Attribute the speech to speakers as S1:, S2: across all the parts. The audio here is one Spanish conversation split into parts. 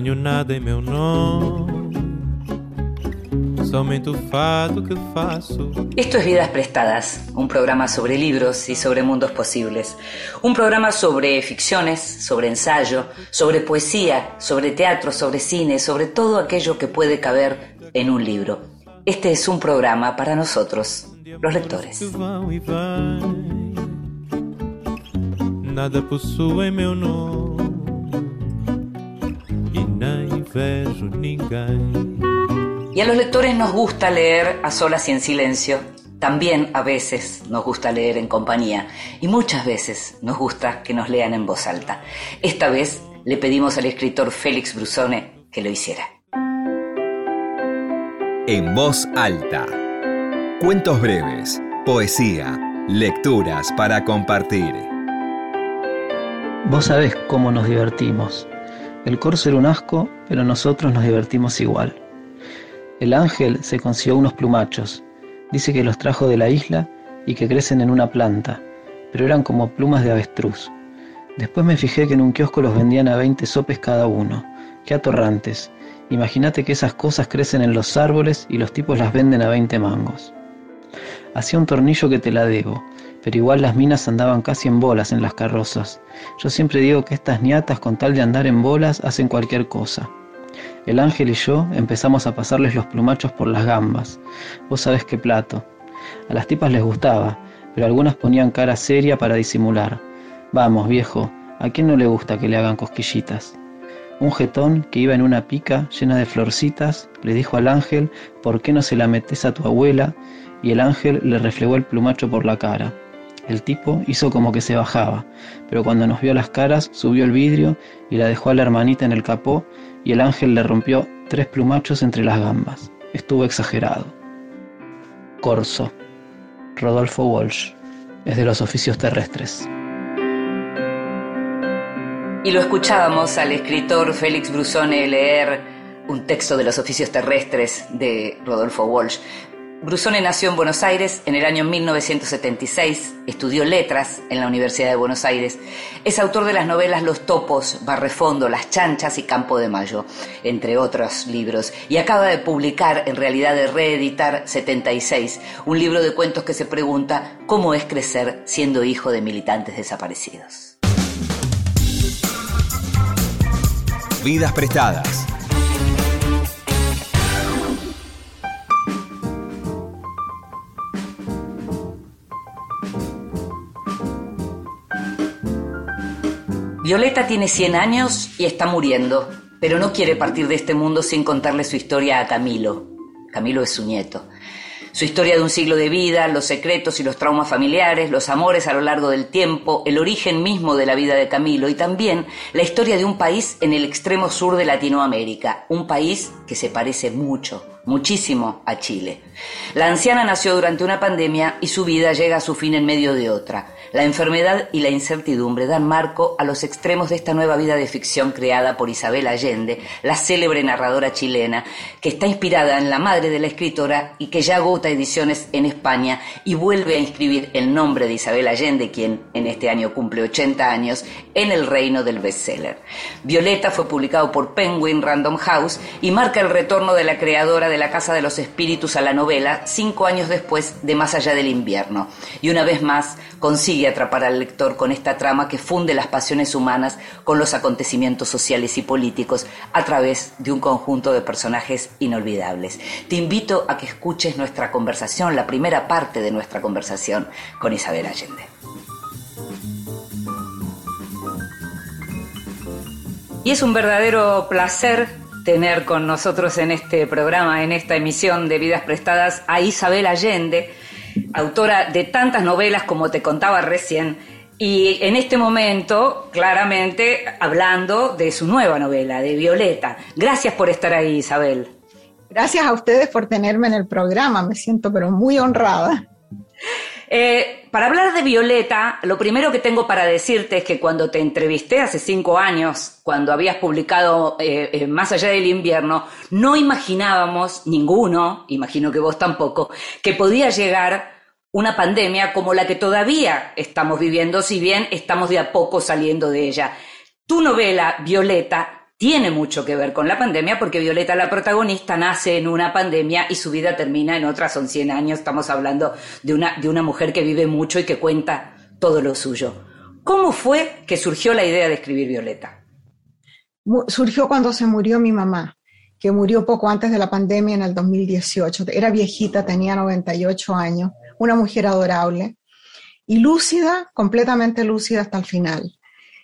S1: Nada em meu nome. Somente o que faço.
S2: Esto es Vidas Prestadas, un programa sobre libros y sobre mundos posibles. Un programa sobre ficciones, sobre ensayo, sobre poesía, sobre teatro, sobre cine, sobre todo aquello que puede caber en un libro. Este es un programa para nosotros, los lectores.
S1: Nada meu nome.
S2: Y a los lectores nos gusta leer a solas y en silencio. También a veces nos gusta leer en compañía y muchas veces nos gusta que nos lean en voz alta. Esta vez le pedimos al escritor Félix Brusone que lo hiciera.
S3: En voz alta. Cuentos breves, poesía, lecturas para compartir.
S4: Vos sabés cómo nos divertimos. El corso era un asco, pero nosotros nos divertimos igual. El ángel se consiguió unos plumachos. Dice que los trajo de la isla y que crecen en una planta, pero eran como plumas de avestruz. Después me fijé que en un kiosco los vendían a 20 sopes cada uno. ¡Qué atorrantes! Imagínate que esas cosas crecen en los árboles y los tipos las venden a 20 mangos. Hacía un tornillo que te la debo, pero igual las minas andaban casi en bolas en las carrozas. Yo siempre digo que estas niatas con tal de andar en bolas hacen cualquier cosa. El ángel y yo empezamos a pasarles los plumachos por las gambas. Vos sabés qué plato. A las tipas les gustaba, pero algunas ponían cara seria para disimular. Vamos, viejo, ¿a quién no le gusta que le hagan cosquillitas? Un jetón que iba en una pica llena de florcitas le dijo al ángel, ¿por qué no se la metes a tu abuela? Y el ángel le reflejó el plumacho por la cara. El tipo hizo como que se bajaba, pero cuando nos vio las caras subió el vidrio y la dejó a la hermanita en el capó y el ángel le rompió tres plumachos entre las gambas. Estuvo exagerado. Corso. Rodolfo Walsh. Es de los oficios terrestres.
S2: Y lo escuchábamos al escritor Félix Brusone leer un texto de los oficios terrestres de Rodolfo Walsh. Brusone nació en Buenos Aires en el año 1976, estudió letras en la Universidad de Buenos Aires, es autor de las novelas Los Topos, Barrefondo, Las Chanchas y Campo de Mayo, entre otros libros, y acaba de publicar, en realidad de reeditar 76, un libro de cuentos que se pregunta cómo es crecer siendo hijo de militantes desaparecidos.
S3: Vidas prestadas.
S2: Violeta tiene 100 años y está muriendo, pero no quiere partir de este mundo sin contarle su historia a Camilo. Camilo es su nieto. Su historia de un siglo de vida, los secretos y los traumas familiares, los amores a lo largo del tiempo, el origen mismo de la vida de Camilo y también la historia de un país en el extremo sur de Latinoamérica, un país que se parece mucho, muchísimo a Chile. La anciana nació durante una pandemia y su vida llega a su fin en medio de otra. La enfermedad y la incertidumbre dan marco a los extremos de esta nueva vida de ficción creada por Isabel Allende, la célebre narradora chilena, que está inspirada en la madre de la escritora y que ya agota ediciones en España y vuelve a inscribir el nombre de Isabel Allende, quien en este año cumple 80 años, en el reino del bestseller. Violeta fue publicado por Penguin Random House y marca el retorno de la creadora de La Casa de los Espíritus a la novela cinco años después de Más allá del invierno. Y una vez más consigue atrapar al lector con esta trama que funde las pasiones humanas con los acontecimientos sociales y políticos a través de un conjunto de personajes inolvidables. Te invito a que escuches nuestra conversación, la primera parte de nuestra conversación con Isabel Allende. Y es un verdadero placer tener con nosotros en este programa, en esta emisión de Vidas Prestadas, a Isabel Allende, autora de tantas novelas como te contaba recién, y en este momento, claramente, hablando de su nueva novela, de Violeta. Gracias por estar ahí, Isabel.
S5: Gracias a ustedes por tenerme en el programa, me siento pero muy honrada.
S2: Eh, para hablar de Violeta, lo primero que tengo para decirte es que cuando te entrevisté hace cinco años, cuando habías publicado eh, eh, Más allá del invierno, no imaginábamos, ninguno, imagino que vos tampoco, que podía llegar una pandemia como la que todavía estamos viviendo, si bien estamos de a poco saliendo de ella. Tu novela, Violeta, tiene mucho que ver con la pandemia porque Violeta, la protagonista, nace en una pandemia y su vida termina en otra, son 100 años, estamos hablando de una, de una mujer que vive mucho y que cuenta todo lo suyo. ¿Cómo fue que surgió la idea de escribir Violeta?
S5: Surgió cuando se murió mi mamá, que murió poco antes de la pandemia en el 2018. Era viejita, tenía 98 años, una mujer adorable y lúcida, completamente lúcida hasta el final.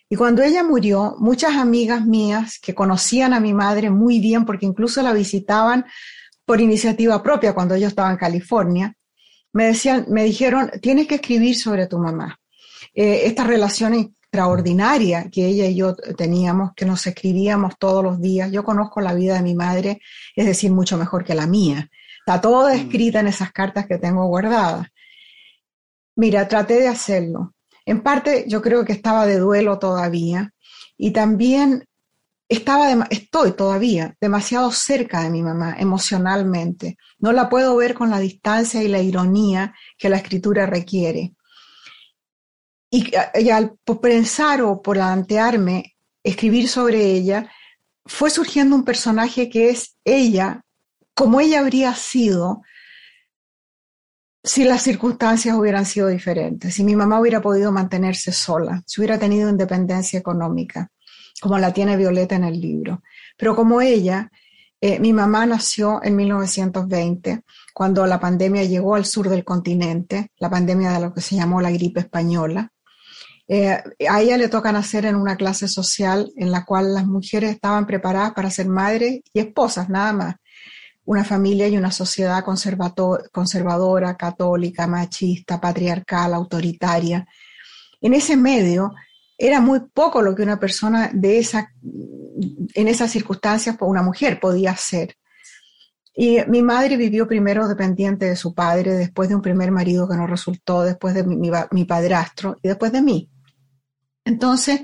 S5: Y cuando ella murió, muchas amigas mías que conocían a mi madre muy bien, porque incluso la visitaban por iniciativa propia cuando yo estaba en California, me decían, me dijeron, tienes que escribir sobre tu mamá. Eh, esta relación extraordinaria que ella y yo teníamos, que nos escribíamos todos los días. Yo conozco la vida de mi madre, es decir, mucho mejor que la mía. Está todo mm. escrita en esas cartas que tengo guardadas. Mira, traté de hacerlo. En parte yo creo que estaba de duelo todavía y también estaba estoy todavía demasiado cerca de mi mamá emocionalmente. No la puedo ver con la distancia y la ironía que la escritura requiere. Y, y al pensar o plantearme escribir sobre ella, fue surgiendo un personaje que es ella, como ella habría sido si las circunstancias hubieran sido diferentes, si mi mamá hubiera podido mantenerse sola, si hubiera tenido independencia económica, como la tiene Violeta en el libro. Pero como ella, eh, mi mamá nació en 1920, cuando la pandemia llegó al sur del continente, la pandemia de lo que se llamó la gripe española. Eh, a ella le toca nacer en una clase social en la cual las mujeres estaban preparadas para ser madres y esposas, nada más una familia y una sociedad conservadora, católica, machista, patriarcal, autoritaria. En ese medio era muy poco lo que una persona de esa, en esas circunstancias, una mujer podía hacer. Y mi madre vivió primero dependiente de su padre, después de un primer marido que no resultó, después de mi, mi padrastro y después de mí. Entonces,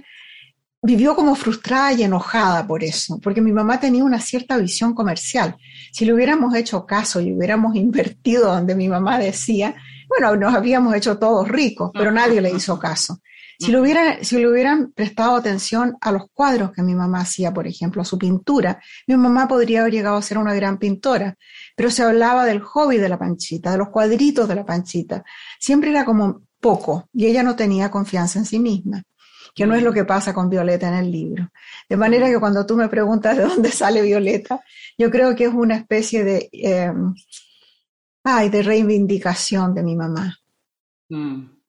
S5: vivió como frustrada y enojada por eso, porque mi mamá tenía una cierta visión comercial. Si le hubiéramos hecho caso y hubiéramos invertido donde mi mamá decía, bueno, nos habíamos hecho todos ricos, pero nadie le hizo caso. Si le, hubieran, si le hubieran prestado atención a los cuadros que mi mamá hacía, por ejemplo, a su pintura, mi mamá podría haber llegado a ser una gran pintora, pero se hablaba del hobby de la panchita, de los cuadritos de la panchita. Siempre era como poco y ella no tenía confianza en sí misma que no es lo que pasa con Violeta en el libro. De manera que cuando tú me preguntas de dónde sale Violeta, yo creo que es una especie de, eh, ay, de reivindicación de mi mamá.
S2: Mm.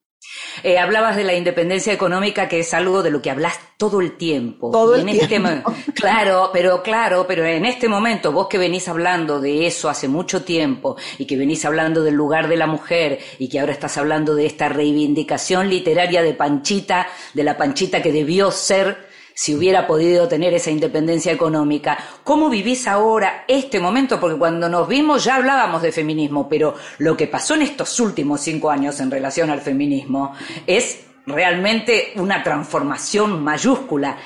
S2: Eh, hablabas de la independencia económica, que es algo de lo que hablas todo el tiempo.
S5: Todo el
S2: este
S5: tiempo.
S2: claro, pero claro, pero en este momento, vos que venís hablando de eso hace mucho tiempo y que venís hablando del lugar de la mujer y que ahora estás hablando de esta reivindicación literaria de Panchita, de la Panchita que debió ser si hubiera podido tener esa independencia económica. ¿Cómo vivís ahora este momento? Porque cuando nos vimos ya hablábamos de feminismo, pero lo que pasó en estos últimos cinco años en relación al feminismo es realmente una transformación mayúscula.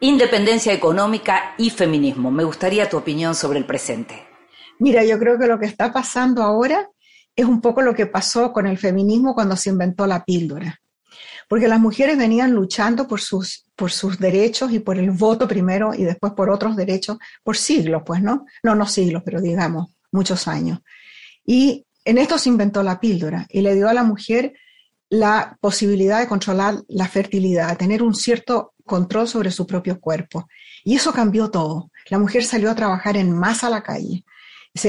S2: Independencia económica y feminismo. Me gustaría tu opinión sobre el presente.
S5: Mira, yo creo que lo que está pasando ahora es un poco lo que pasó con el feminismo cuando se inventó la píldora porque las mujeres venían luchando por sus, por sus derechos y por el voto primero y después por otros derechos por siglos, pues, ¿no? No, no siglos, pero digamos, muchos años. Y en esto se inventó la píldora y le dio a la mujer la posibilidad de controlar la fertilidad, tener un cierto control sobre su propio cuerpo. Y eso cambió todo. La mujer salió a trabajar en masa a la calle,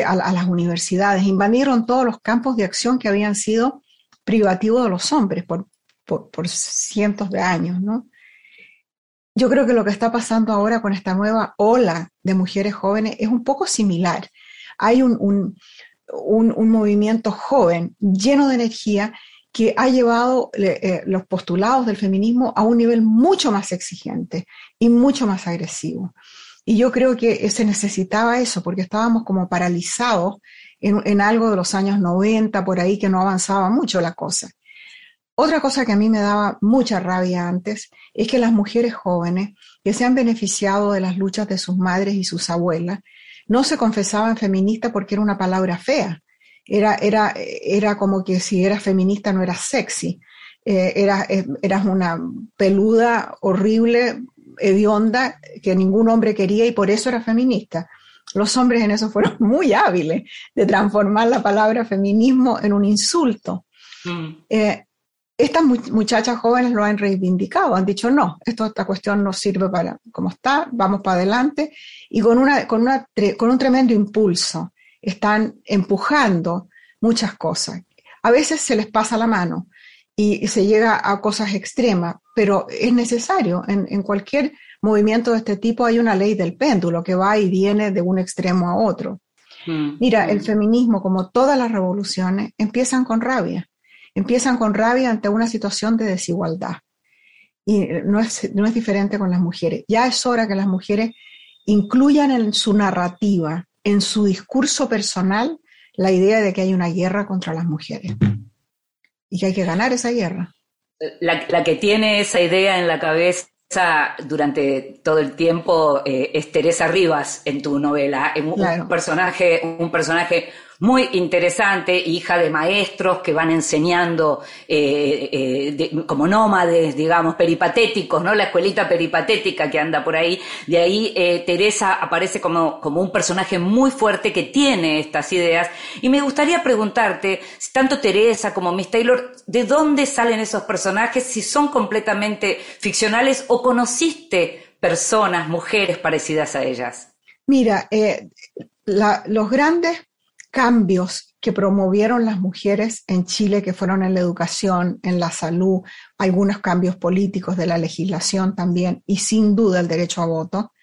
S5: a, a las universidades, invadieron todos los campos de acción que habían sido privativos de los hombres por, por, cientos de años, ¿no? Yo creo que lo que está pasando ahora con esta nueva ola de mujeres jóvenes es un poco similar. Hay un, un, movimiento joven, lleno de energía, que ha llevado eh, los postulados del feminismo a un nivel mucho más exigente y mucho más agresivo. Y yo creo que se necesitaba eso, porque estábamos como paralizados en, en algo de los años 90, por ahí, que no avanzaba mucho la cosa. Otra cosa que a mí me daba mucha rabia antes es que las mujeres jóvenes que se han beneficiado de las luchas de sus madres y sus abuelas no se confesaban feministas porque era una palabra fea. Era, era, era como que si eras feminista no eras sexy. Eh, eras, eh, eras una peluda horrible hedionda que ningún hombre quería y por eso era feminista. Los hombres en eso fueron muy hábiles de transformar la palabra feminismo en un insulto. Mm. Eh, estas muchachas jóvenes lo han reivindicado, han dicho no, esto, esta cuestión no sirve para como está, vamos para adelante y con, una, con, una, con un tremendo impulso están empujando muchas cosas. A veces se les pasa la mano y, se llega a cosas extremas, pero es necesario. En, en, cualquier movimiento de este tipo hay una ley del péndulo que va y viene de un extremo a otro. Mm. Mira, el feminismo, como todas las revoluciones, empiezan con rabia empiezan con rabia ante una situación de desigualdad. Y no es, no es diferente con las mujeres. Ya es hora que las mujeres incluyan en su narrativa, en su discurso personal, la idea de que hay una guerra contra las mujeres y que hay que ganar esa guerra.
S2: La, que tiene esa idea en la cabeza durante todo el tiempo eh, es Teresa Rivas en tu novela, un, personaje, un personaje muy interesante, hija de maestros que van enseñando eh, eh, como nómades, digamos, peripatéticos, ¿no? La escuelita peripatética que anda por ahí. De ahí eh, Teresa aparece como, como un personaje muy fuerte que tiene estas ideas. Y me gustaría preguntarte, tanto Teresa como Miss Taylor, ¿de dónde salen esos personajes? Si son completamente ficcionales o conociste personas, mujeres parecidas a ellas.
S5: Mira, los grandes cambios que promovieron las mujeres en Chile, que fueron en la educación, en la salud, algunos cambios políticos de la legislación también, y sin duda el derecho a voto,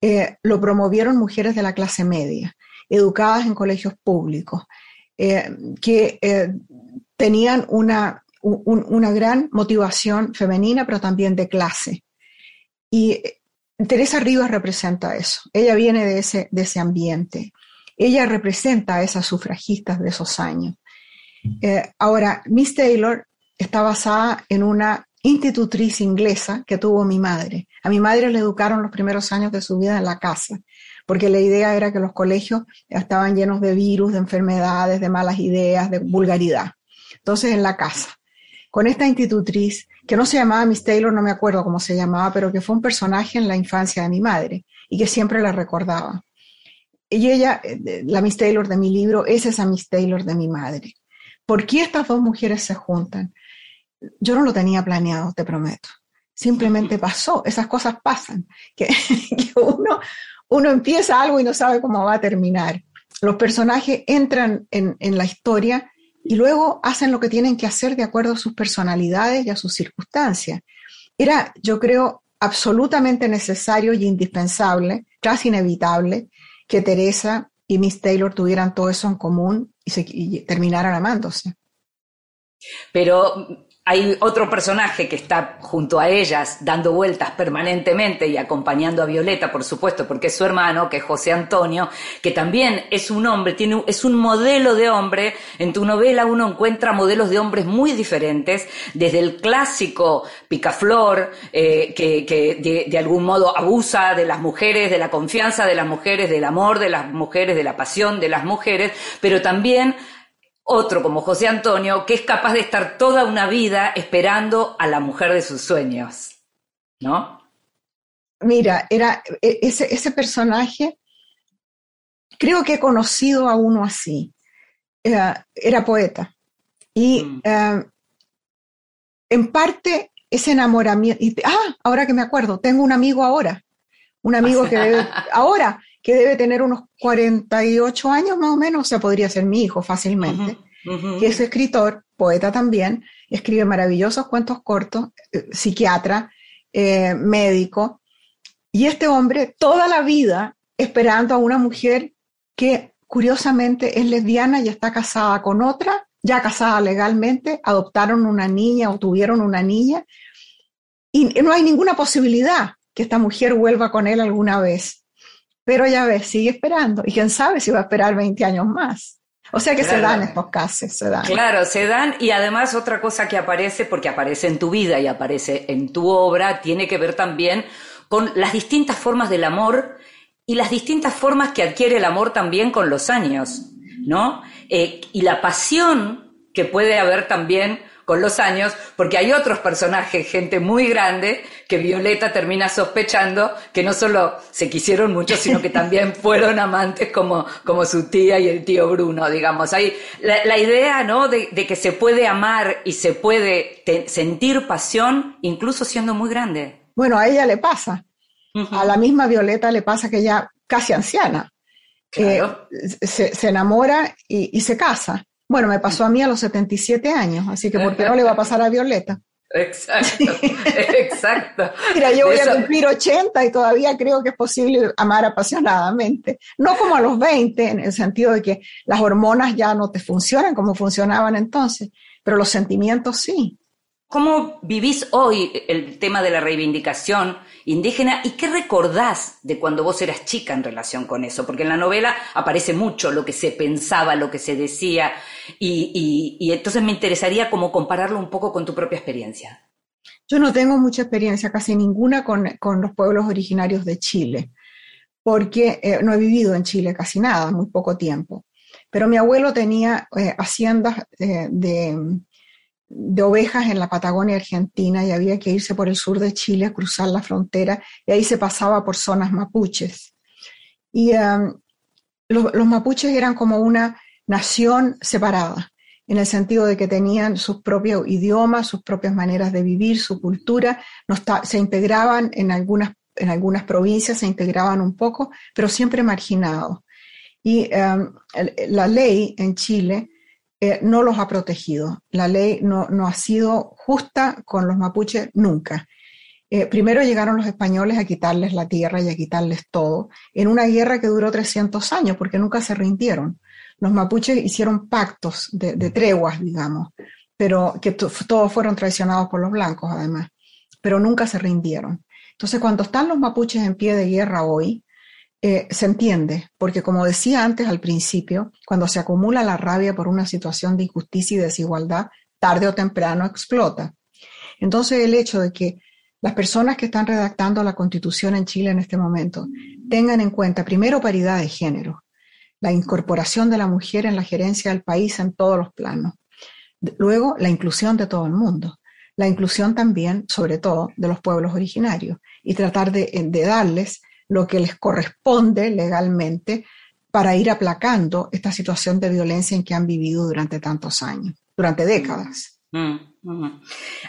S5: eh, lo promovieron mujeres de la clase media, educadas en colegios públicos, eh, que eh, tenían una, una gran motivación femenina, pero también de clase. Y Teresa Rivas representa eso. Ella viene de ese, de ese ambiente. Ella representa a esas sufragistas de esos años. Eh, ahora, Miss Taylor está basada en una institutriz inglesa que tuvo mi madre. A mi madre le educaron los primeros años de su vida en la casa, porque la idea era que los colegios estaban llenos de virus, de enfermedades, de malas ideas, de vulgaridad. Entonces, en la casa. Con esta institutriz, que no se llamaba Miss Taylor, no me acuerdo cómo se llamaba, pero que fue un personaje en la infancia de mi madre y que siempre la recordaba. Y ella, eh, la Miss Taylor de mi libro, es esa Miss Taylor de mi madre. ¿Por qué estas dos mujeres se juntan? Yo no lo tenía planeado, te prometo. Simplemente pasó, esas cosas pasan, que, uno, uno empieza algo y no sabe cómo va a terminar. Los personajes entran en, en la historia y luego hacen lo que tienen que hacer de acuerdo a sus personalidades y a sus circunstancias. Era, yo creo, absolutamente necesario y indispensable, casi inevitable, que Teresa y Miss Taylor tuvieran todo eso en común y, se, terminaran amándose.
S2: Pero hay otro personaje que está junto a ellas dando vueltas permanentemente y acompañando a Violeta, por supuesto, porque es su hermano, que es José Antonio, que también es un hombre, tiene, es un modelo de hombre. En tu novela uno encuentra modelos de hombres muy diferentes, desde el clásico picaflor, eh, que, de, algún modo abusa de las mujeres, de la confianza de las mujeres, del amor de las mujeres, de la pasión de las mujeres, pero también otro como José Antonio, que es capaz de estar toda una vida esperando a la mujer de sus sueños, ¿no?
S5: Mira, era e, ese, ese personaje, creo que he conocido a uno así. Era, era poeta. Y mm. eh, en parte ese enamoramiento, y, ah, ahora que me acuerdo, tengo un amigo ahora, un amigo que ahora, que debe tener unos 48 años más o menos, o sea, podría ser mi hijo fácilmente, que es escritor, poeta también, escribe maravillosos cuentos cortos, eh, psiquiatra, eh, médico, y este hombre toda la vida esperando a una mujer que curiosamente es lesbiana y está casada con otra, ya casada legalmente, adoptaron una niña o tuvieron una niña, y no hay ninguna posibilidad que esta mujer vuelva con él alguna vez. Pero ya ves, sigue esperando. Y quién sabe si va a esperar 20 años más. O sea que se dan estos casos, se dan.
S2: Claro, se dan. Y además otra cosa que aparece, porque aparece en tu vida y aparece en tu obra, tiene que ver también con las distintas formas del amor y las distintas formas que adquiere el amor también con los años, ¿no? Eh, y la pasión que puede haber también con los años, porque hay otros personajes, gente muy grande, que Violeta termina sospechando que no solo se quisieron mucho, sino que también fueron amantes como, como su tía y el tío Bruno, digamos. Hay la, idea, ¿no? De, que se puede amar y se puede sentir pasión, incluso siendo muy grande.
S5: Bueno, a ella le pasa. A la misma Violeta le pasa que ya casi anciana. que se, enamora y, se casa. Bueno, me pasó a mí a los 77 años, así que ¿por qué no le va a pasar a Violeta?
S2: Exacto, exacto.
S5: Mira, yo voy a cumplir 80 y todavía creo que es posible amar apasionadamente. No como a los 20, en el sentido de que las hormonas ya no te funcionan como funcionaban entonces, pero los sentimientos sí.
S2: ¿Cómo vivís hoy el tema de la reivindicación indígena y qué recordás de cuando vos eras chica en relación con eso? Porque en la novela aparece mucho lo que se pensaba, lo que se decía, y, entonces me interesaría como compararlo un poco con tu propia experiencia.
S5: Yo no tengo mucha experiencia, casi ninguna, con, los pueblos originarios de Chile, porque eh, no he vivido en Chile casi nada, muy poco tiempo. Pero mi abuelo tenía eh, haciendas eh, de de ovejas en la Patagonia Argentina y había que irse por el sur de Chile a cruzar la frontera y ahí se pasaba por zonas mapuches. Y um, los mapuches eran como una nación separada, en el sentido de que tenían sus propios idiomas, sus propias maneras de vivir, su cultura, no se integraban en algunas, en algunas provincias, se integraban un poco, pero siempre marginados. Y um, la ley en Chile eh, no los ha protegido. La ley no, ha sido justa con los mapuches nunca. Eh, primero llegaron los españoles a quitarles la tierra y a quitarles todo, en una guerra que duró 300 años, porque nunca se rindieron. Los mapuches hicieron pactos de, treguas, digamos, pero que todos fueron traicionados por los blancos, además, pero nunca se rindieron. Entonces, cuando están los mapuches en pie de guerra hoy, eh, se entiende, porque como decía antes al principio, cuando se acumula la rabia por una situación de injusticia y desigualdad, tarde o temprano explota. Entonces el hecho de que las personas que están redactando la constitución en Chile en este momento tengan en cuenta primero paridad de género, la incorporación de la mujer en la gerencia del país en todos los planos, luego la inclusión de todo el mundo, la inclusión también, sobre todo, de los pueblos originarios y tratar de, de darles lo que les corresponde legalmente para ir aplacando esta situación de violencia en que han vivido durante tantos años, durante décadas. Mm,
S2: mm.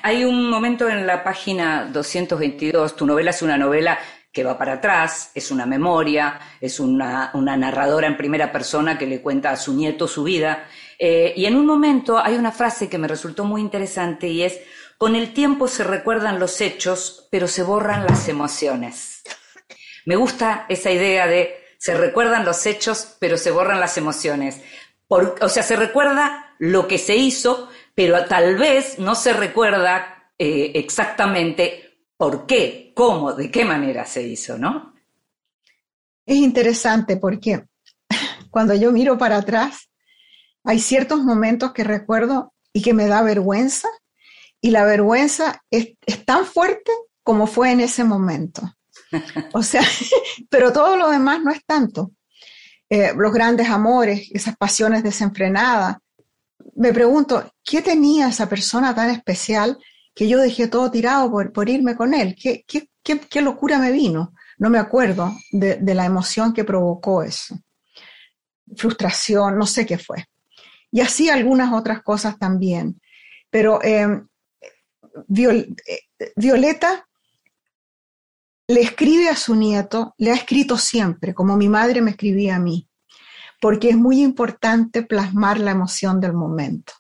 S2: Hay un momento en la página 222, tu novela es una novela que va para atrás, es una memoria, es una, narradora en primera persona que le cuenta a su nieto su vida. Eh, y en un momento hay una frase que me resultó muy interesante y es, con el tiempo se recuerdan los hechos, pero se borran las emociones. Me gusta esa idea de se recuerdan los hechos, pero se borran las emociones. o sea, se recuerda lo que se hizo, pero tal vez no se recuerda eh, exactamente por qué, cómo, de qué manera se hizo, ¿no?
S5: Es interesante porque cuando yo miro para atrás, hay ciertos momentos que recuerdo y que me da vergüenza, y la vergüenza es tan fuerte como fue en ese momento. O sea, pero todo lo demás no es tanto. Eh, los grandes amores, esas pasiones desenfrenadas. Me pregunto, ¿qué tenía esa persona tan especial que yo dejé todo tirado por, irme con él? ¿Qué, qué, locura me vino? No me acuerdo de, la emoción que provocó eso. Frustración, no sé qué fue. Y así algunas otras cosas también. Pero eh, eh, Violeta le escribe a su nieto, le ha escrito siempre, como mi madre me escribía a mí, porque es muy importante plasmar la emoción del momento.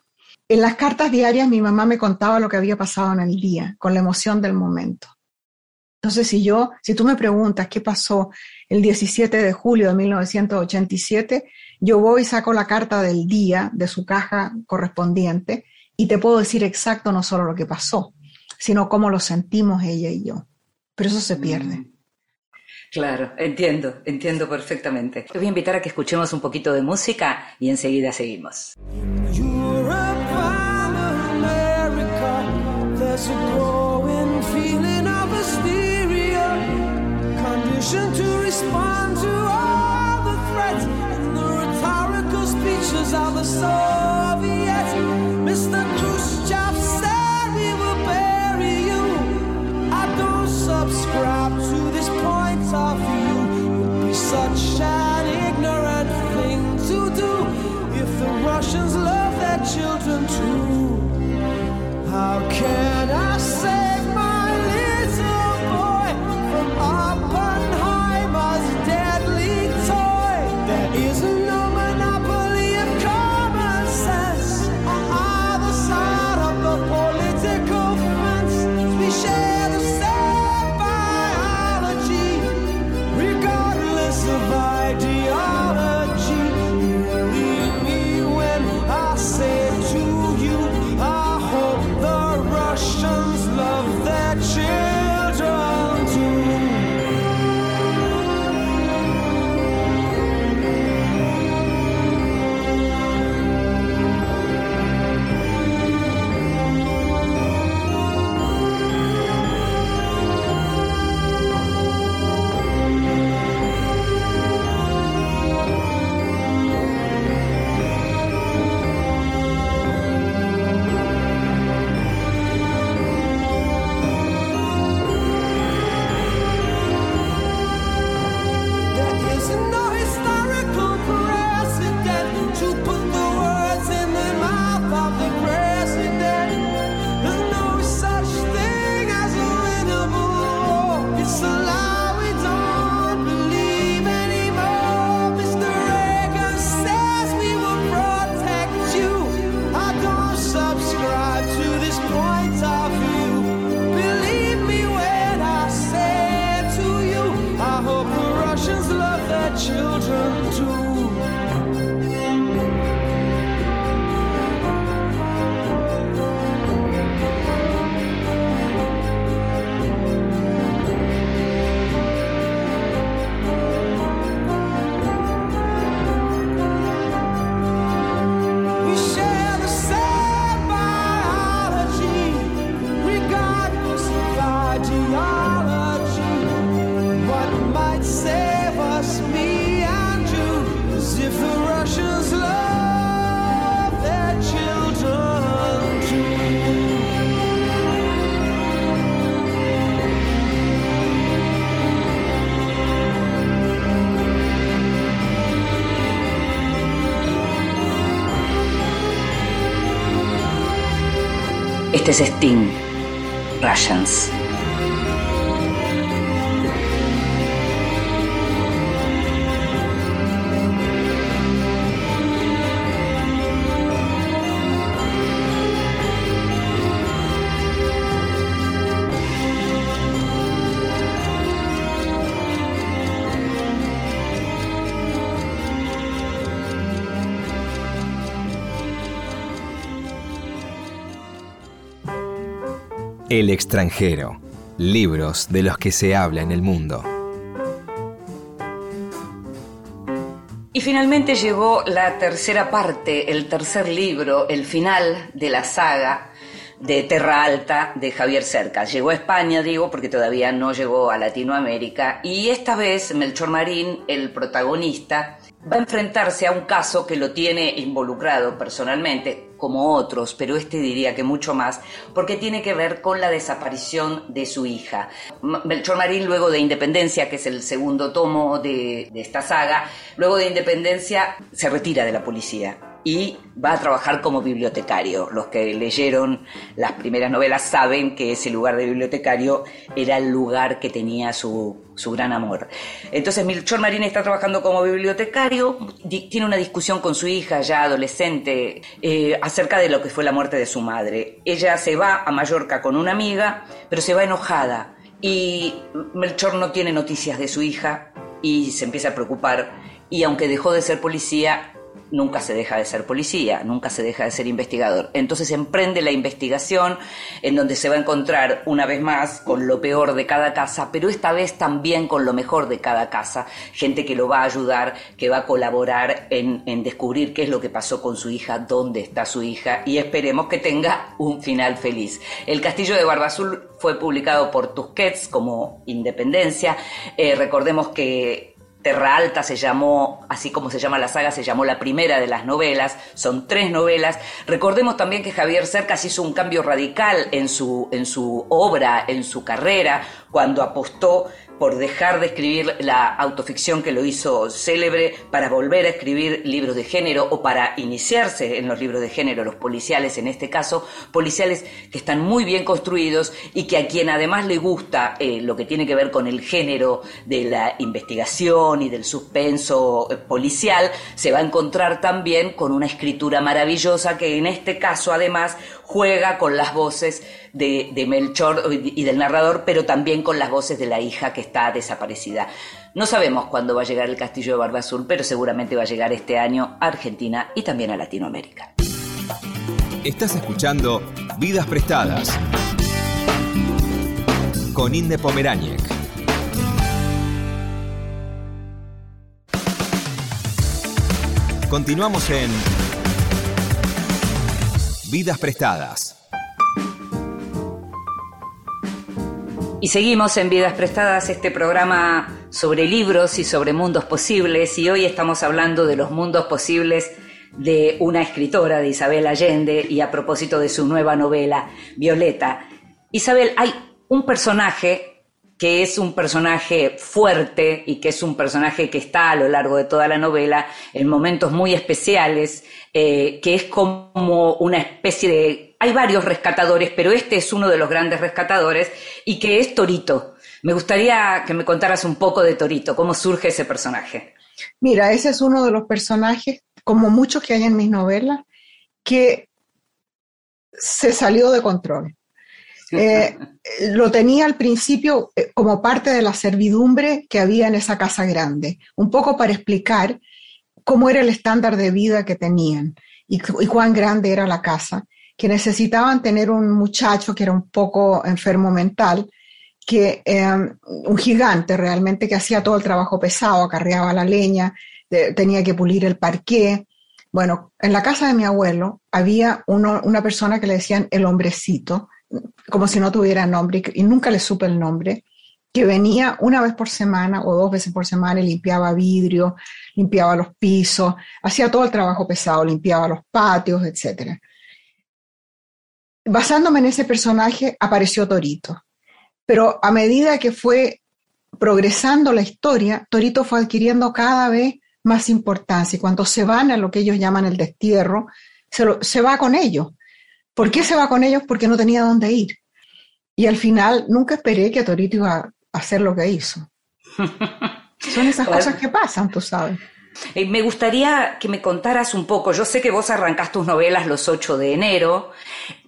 S5: En las cartas diarias mi mamá me contaba lo que había pasado en el día, con la emoción del momento. Entonces, si yo, si tú me preguntas qué pasó el 17 de julio de 1987, yo voy y saco la carta del día de su caja correspondiente y te puedo decir exacto no solo lo que pasó, sino cómo lo sentimos ella y yo pero eso se pierde. Mm.
S2: Claro, entiendo, entiendo perfectamente. Te voy a invitar a que escuchemos un poquito de música y enseguida seguimos. Es Sting, Russians.
S3: El extranjero. Libros de los que se habla en el mundo.
S2: Y finalmente llegó la tercera parte, el tercer libro, el final de la saga de Terra Alta de Javier Cercas. Llegó a España, digo, porque todavía no llegó a Latinoamérica. Y esta vez Melchor Marín, el protagonista, va a enfrentarse a un caso que lo tiene involucrado personalmente, como otros, pero este diría que mucho más, porque tiene que ver con la desaparición de su hija. Melchor Marín, luego de Independencia, que es el segundo tomo de, de esta saga, luego de Independencia se retira de la policía y va a trabajar como bibliotecario. Los que leyeron las primeras novelas saben que ese lugar de bibliotecario era el lugar que tenía su, su gran amor. Entonces Melchor Marín está trabajando como bibliotecario, tiene una discusión con su hija ya adolescente eh, acerca de lo que fue la muerte de su madre. Ella se va a Mallorca con una amiga, pero se va enojada y Melchor no tiene noticias de su hija y se empieza a preocupar y aunque dejó de ser policía, nunca se deja de ser policía, nunca se deja de ser investigador. Entonces emprende la investigación en donde se va a encontrar una vez más con lo peor de cada casa, pero esta vez también con lo mejor de cada casa, gente que lo va a ayudar, que va a colaborar en, descubrir qué es lo que pasó con su hija, dónde está su hija y esperemos que tenga un final feliz. El Castillo de Barba Azul fue publicado por Tusquets como Independencia. Eh, recordemos que Terra Alta se llamó, así como se llama la saga, se llamó la primera de las novelas, son tres novelas. Recordemos también que Javier Cercas hizo un cambio radical en su, en su obra, en su carrera, cuando apostó por dejar de escribir la autoficción que lo hizo célebre para volver a escribir libros de género o para iniciarse en los libros de género, los policiales en este caso, policiales que están muy bien construidos y que a quien además le gusta eh, lo que tiene que ver con el género de la investigación y del suspenso eh, policial, se va a encontrar también con una escritura maravillosa que en este caso además juega con las voces de, Melchor y del narrador, pero también con las voces de la hija que está desaparecida. No sabemos cuándo va a llegar el castillo de Barba Azul, pero seguramente va a llegar este año a Argentina y también a Latinoamérica.
S3: Estás escuchando Vidas Prestadas con Inde Pomeráñez. Continuamos en Vidas Prestadas.
S2: Y seguimos en Vidas Prestadas, este programa sobre libros y sobre mundos posibles, y hoy estamos hablando de los mundos posibles de una escritora, de Isabel Allende, y a propósito de su nueva novela, Violeta. Isabel, hay un personaje que es un personaje fuerte y que es un personaje que está a lo largo de toda la novela en momentos muy especiales, eh, que es como una especie de hay varios rescatadores, pero este es uno de los grandes rescatadores y que es Torito. Me gustaría que me contaras un poco de Torito, cómo surge ese personaje.
S5: Mira, ese es uno de los personajes, como muchos que hay en mis novelas, que se salió de control. Eh, lo tenía al principio eh, como parte de la servidumbre que había en esa casa grande, un poco para explicar cómo era el estándar de vida que tenían y, cuán grande era la casa que necesitaban tener un muchacho que era un poco enfermo mental, que eh, un gigante realmente que hacía todo el trabajo pesado, acarreaba la leña, tenía que pulir el parqué. Bueno, en la casa de mi abuelo había una persona que le decían el hombrecito, como si no tuviera nombre, y nunca le supe el nombre, que venía una vez por semana o dos veces por semana y limpiaba vidrio, limpiaba los pisos, hacía todo el trabajo pesado, limpiaba los patios, etcétera basándome en ese personaje, apareció Torito. Pero a medida que fue progresando la historia, Torito fue adquiriendo cada vez más importancia y cuando se van a lo que ellos llaman el destierro, se, se va con ellos. ¿Por qué se va con ellos? Porque no tenía dónde ir. Y al final nunca esperé que Torito iba a hacer lo que hizo. Son esas cosas que pasan, tú sabes.
S2: Eh, me gustaría que me contaras un poco, yo sé que vos arrancás tus novelas los 8 de enero,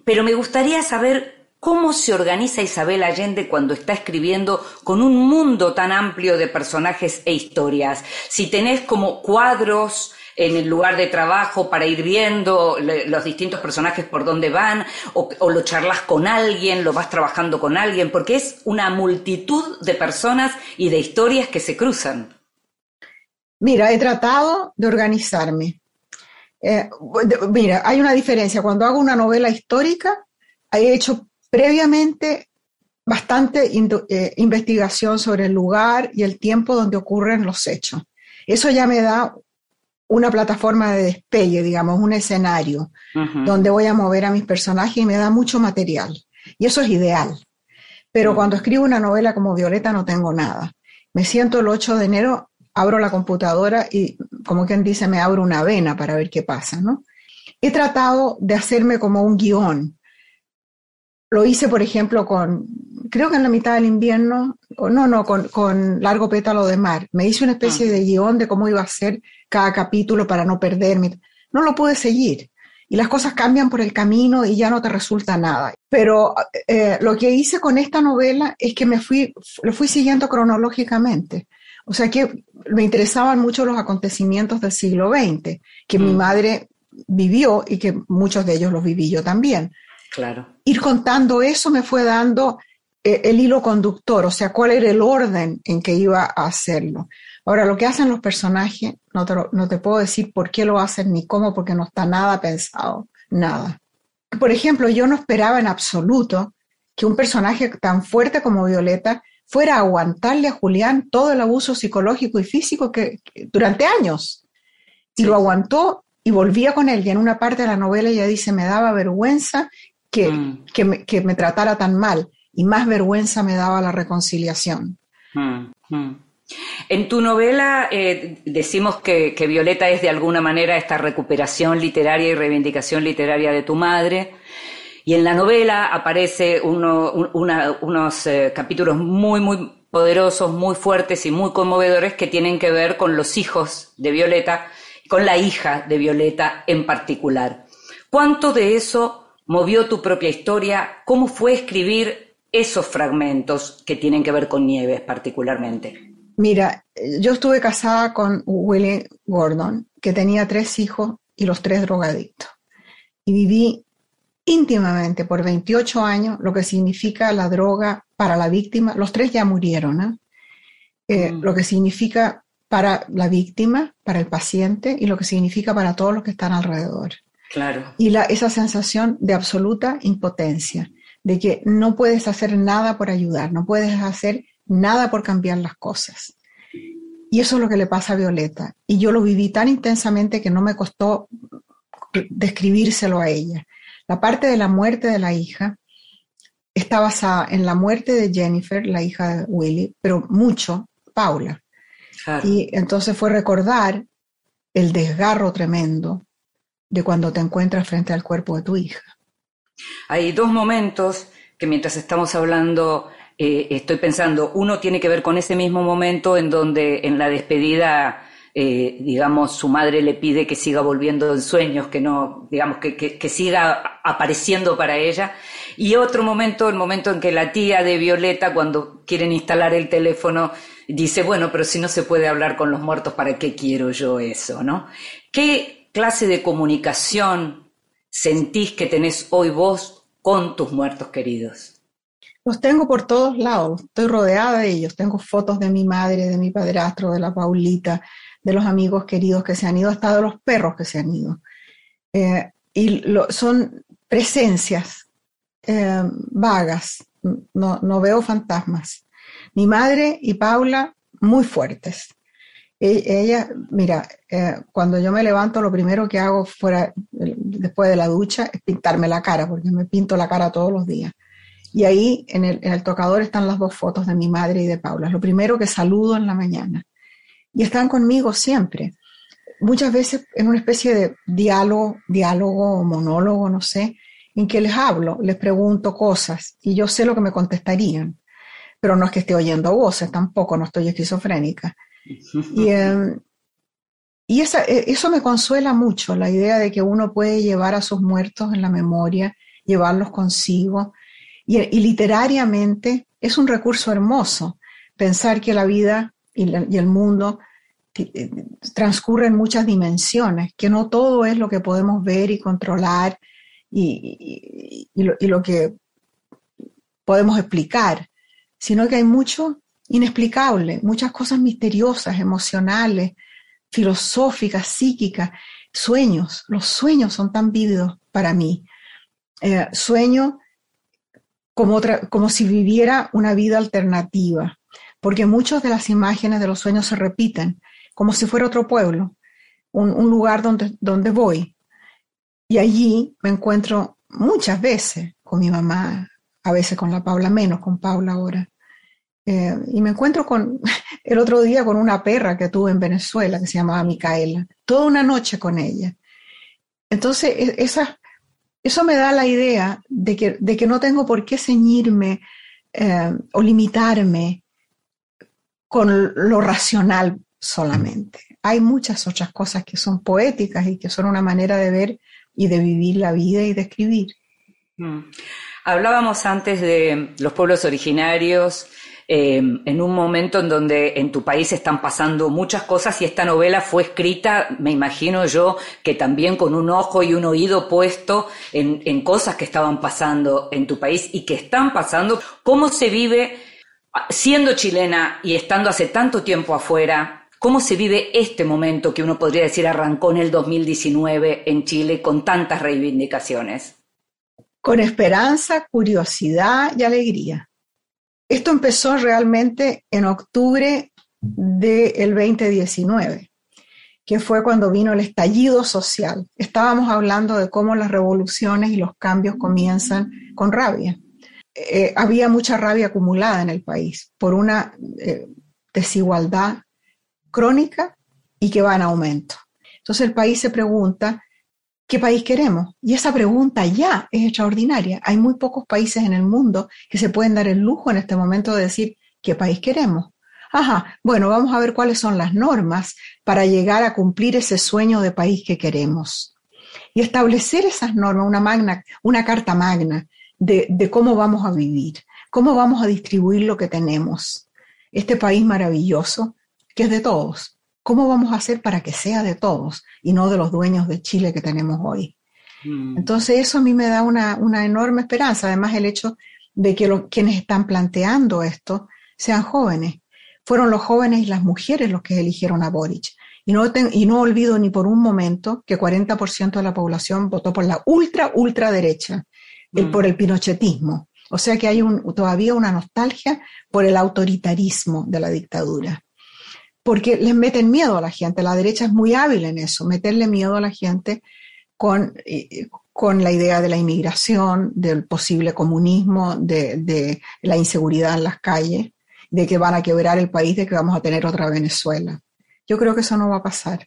S2: pero me gustaría saber cómo se organiza Isabel Allende cuando está escribiendo con un mundo tan amplio de personajes e historias. Si tenés como cuadros en el lugar de trabajo para ir viendo los distintos personajes por dónde van, o, lo charlas con alguien, lo vas trabajando con alguien, porque es una multitud de personas y de historias que se cruzan.
S5: Mira, he tratado de organizarme. Eh, mira, hay una diferencia. Cuando hago una novela histórica, he hecho previamente bastante eh, investigación sobre el lugar y el tiempo donde ocurren los hechos. Eso ya me da una plataforma de despegue, digamos, un escenario donde voy a mover a mis personajes y me da mucho material. Y eso es ideal. Pero cuando escribo una novela como Violeta no tengo nada. Me siento el 8 de enero abro la computadora y, como quien dice, me abro una vena para ver qué pasa, ¿no? He tratado de hacerme como un guion. Lo hice, por ejemplo, con, creo que en la mitad del invierno, o no, no, con, con Largo Pétalo de Mar. Me hice una especie de guion de cómo iba a ser cada capítulo para no perderme. No lo pude seguir. Y las cosas cambian por el camino y ya no te resulta nada. Pero eh, lo que hice con esta novela es que me fui, lo fui siguiendo cronológicamente. O sea que me interesaban mucho los acontecimientos del siglo XX, que mi mm. madre vivió y que muchos de ellos los viví yo también.
S2: Claro.
S5: Ir contando eso me fue dando eh, el hilo conductor, o sea, cuál era el orden en que iba a hacerlo. Ahora, lo que hacen los personajes, no te, no te puedo decir por qué lo hacen ni cómo, porque no está nada pensado, nada. Por ejemplo, yo no esperaba en absoluto que un personaje tan fuerte como Violeta fuera a aguantarle a Julián todo el abuso psicológico y físico que, que durante años. Y
S2: Sí.
S5: lo aguantó y volvía con él. Y en una parte de la novela ella dice, me daba vergüenza que,
S2: Mm.
S5: que, me, que me tratara tan mal. Y más vergüenza me daba la reconciliación.
S2: Mm, mm. En tu novela eh, decimos que, Violeta es de alguna manera esta recuperación literaria y reivindicación literaria de tu madre. Y en la novela aparece unos eh, capítulos muy, muy poderosos, muy fuertes y muy conmovedores que tienen que ver con los hijos de Violeta, con la hija de Violeta en particular. ¿Cuánto de eso movió tu propia historia? ¿Cómo fue escribir esos fragmentos que tienen que ver con Nieves particularmente?
S5: Mira, yo estuve casada con Willie Gordon, que tenía tres hijos y los tres drogadictos. Y viví íntimamente por 28 años lo que significa la droga para la víctima. Los tres ya murieron, ¿eh? Eh,
S2: Mm.
S5: Lo que significa para la víctima, para el paciente y lo que significa para todos los que están alrededor.
S2: Claro.
S5: Y la, esa sensación de absoluta impotencia, de que no puedes hacer nada por ayudar, no puedes hacer nada por cambiar las cosas. Y eso es lo que le pasa a Violeta. Y yo lo viví tan intensamente que no me costó describírselo a ella. La parte de la muerte de la hija está basada en la muerte de Jennifer, la hija de Willy, pero mucho Paula.
S2: claro.
S5: Y entonces fue recordar el desgarro tremendo de cuando te encuentras frente al cuerpo de tu hija.
S2: Hay dos momentos que mientras estamos hablando eh, estoy pensando, uno tiene que ver con ese mismo momento en donde en la despedida, eh, digamos, su madre le pide que siga volviendo en sueños, que no, digamos, que, que, que siga apareciendo para ella. Y otro momento, el momento en que la tía de Violeta, cuando quieren instalar el teléfono, dice, bueno, pero si no se puede hablar con los muertos, ¿para qué quiero yo eso, no? ¿Qué clase de comunicación sentís que tenés hoy vos con tus muertos queridos?
S5: Los tengo por todos lados, estoy rodeada de ellos. Tengo fotos de mi madre, de mi padrastro, de la Paulita, de los amigos queridos que se han ido, hasta de los perros que se han ido. Eh, y lo, son presencias eh, vagas, no, no, veo fantasmas. Mi madre y Paula, muy fuertes. E ella, mira, eh, cuando yo me levanto, lo primero que hago fuera, después de la ducha, es pintarme la cara, porque me pinto la cara todos los días. Y ahí en el, en el, tocador están las dos fotos de mi madre y de Paula. Lo primero que saludo en la mañana. Y están conmigo siempre. Muchas veces en una especie de diálogo, diálogo o monólogo, no sé, en que les hablo, les pregunto cosas y yo sé lo que me contestarían. Pero no es que esté oyendo voces, tampoco, no estoy esquizofrénica. Y, eh, y esa, eso me consuela mucho, la idea de que uno puede llevar a sus muertos en la memoria, llevarlos consigo. Y, literariamente es un recurso hermoso pensar que la vida y, el mundo transcurre en muchas dimensiones, que no todo es lo que podemos ver y controlar y, y, lo, y, lo, que podemos explicar, sino que hay mucho inexplicable, muchas cosas misteriosas, emocionales, filosóficas, psíquicas, sueños. Los sueños son tan vívidos para mí. Eh, sueño como, como si viviera una vida alternativa, porque muchas de las imágenes de los sueños se repiten, como si fuera otro pueblo, un, un lugar donde, donde voy. Y allí me encuentro muchas veces con mi mamá, a veces con la Paula, menos con Paula ahora. Eh, y me encuentro con el otro día con una perra que tuve en Venezuela que se llamaba Micaela, toda una noche con ella. Entonces, esa, eso me da la idea de que, de que no tengo por qué ceñirme eh, o limitarme con lo racional solamente. Hay muchas otras cosas que son poéticas y que son una manera de ver y de vivir la vida y de escribir.
S2: Mm. Hablábamos antes de los pueblos originarios, eh, en un momento en donde en tu país están pasando muchas cosas y esta novela fue escrita, me imagino yo, que también con un ojo y un oído puesto en, en cosas que estaban pasando en tu país y que están pasando. ¿Cómo se vive siendo chilena y estando hace tanto tiempo afuera? ¿Cómo se vive este momento que uno podría decir arrancó en el 2019 en Chile con tantas reivindicaciones?
S5: Con esperanza, curiosidad y alegría Esto empezó realmente en octubre del 2019, que fue cuando vino el estallido social. Estábamos hablando de cómo las revoluciones y los cambios comienzan con rabia. Eh, había mucha rabia acumulada en el país por una eh, desigualdad crónica y que va en aumento. Entonces el país se pregunta, ¿qué país queremos? Y esa pregunta ya es extraordinaria. Hay muy pocos países en el mundo que se pueden dar el lujo en este momento de decir, ¿qué país queremos? Ajá, bueno, vamos a ver cuáles son las normas para llegar a cumplir ese sueño de país que queremos. Y establecer esas normas, una magna, una carta magna de, de cómo vamos a vivir, cómo vamos a distribuir lo que tenemos. Este país maravilloso que es de todos. ¿Cómo vamos a hacer para que sea de todos y no de los dueños de Chile que tenemos hoy?
S2: Mm.
S5: Entonces eso a mí me da una, una enorme esperanza. Además el hecho de que lo- quienes están planteando esto sean jóvenes. Fueron los jóvenes y las mujeres los que eligieron a Boric. Y no, ten- y no olvido ni por un momento que 40% de la población votó por la ultra, ultra derecha, el,
S2: Mm.
S5: por el pinochetismo. O sea que hay un, todavía una nostalgia por el autoritarismo de la dictadura. Porque les meten miedo a la gente. La derecha es muy hábil en eso, meterle miedo a la gente con, eh, con la idea de la inmigración, del posible comunismo, de, de la inseguridad en las calles, de que van a quebrar el país, de que vamos a tener otra Venezuela. Yo creo que eso no va a pasar.